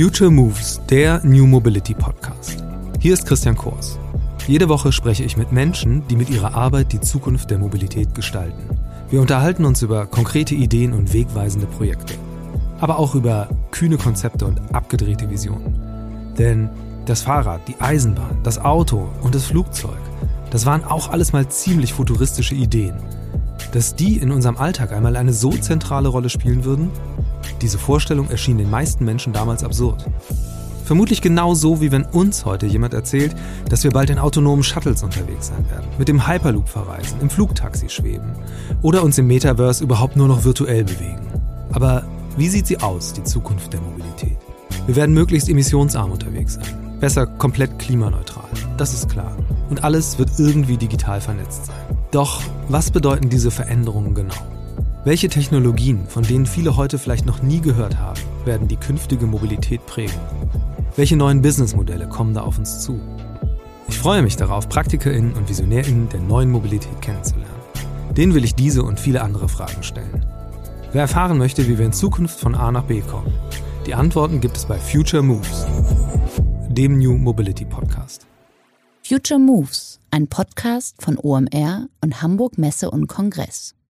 Future Moves, der New Mobility Podcast. Hier ist Christian Kors. Jede Woche spreche ich mit Menschen, die mit ihrer Arbeit die Zukunft der Mobilität gestalten. Wir unterhalten uns über konkrete Ideen und wegweisende Projekte, aber auch über kühne Konzepte und abgedrehte Visionen. Denn das Fahrrad, die Eisenbahn, das Auto und das Flugzeug, das waren auch alles mal ziemlich futuristische Ideen. Dass die in unserem Alltag einmal eine so zentrale Rolle spielen würden, diese Vorstellung erschien den meisten Menschen damals absurd. Vermutlich genau so, wie wenn uns heute jemand erzählt, dass wir bald in autonomen Shuttles unterwegs sein werden, mit dem Hyperloop verreisen, im Flugtaxi schweben oder uns im Metaverse überhaupt nur noch virtuell bewegen. Aber wie sieht sie aus, die Zukunft der Mobilität? Wir werden möglichst emissionsarm unterwegs sein, besser komplett klimaneutral, das ist klar. Und alles wird irgendwie digital vernetzt sein. Doch was bedeuten diese Veränderungen genau? Welche Technologien, von denen viele heute vielleicht noch nie gehört haben, werden die künftige Mobilität prägen? Welche neuen Businessmodelle kommen da auf uns zu? Ich freue mich darauf, PraktikerInnen und VisionärInnen der neuen Mobilität kennenzulernen. Denen will ich diese und viele andere Fragen stellen. Wer erfahren möchte, wie wir in Zukunft von A nach B kommen, die Antworten gibt es bei Future Moves, dem New Mobility Podcast. Future Moves, ein Podcast von OMR und Hamburg Messe und Kongress.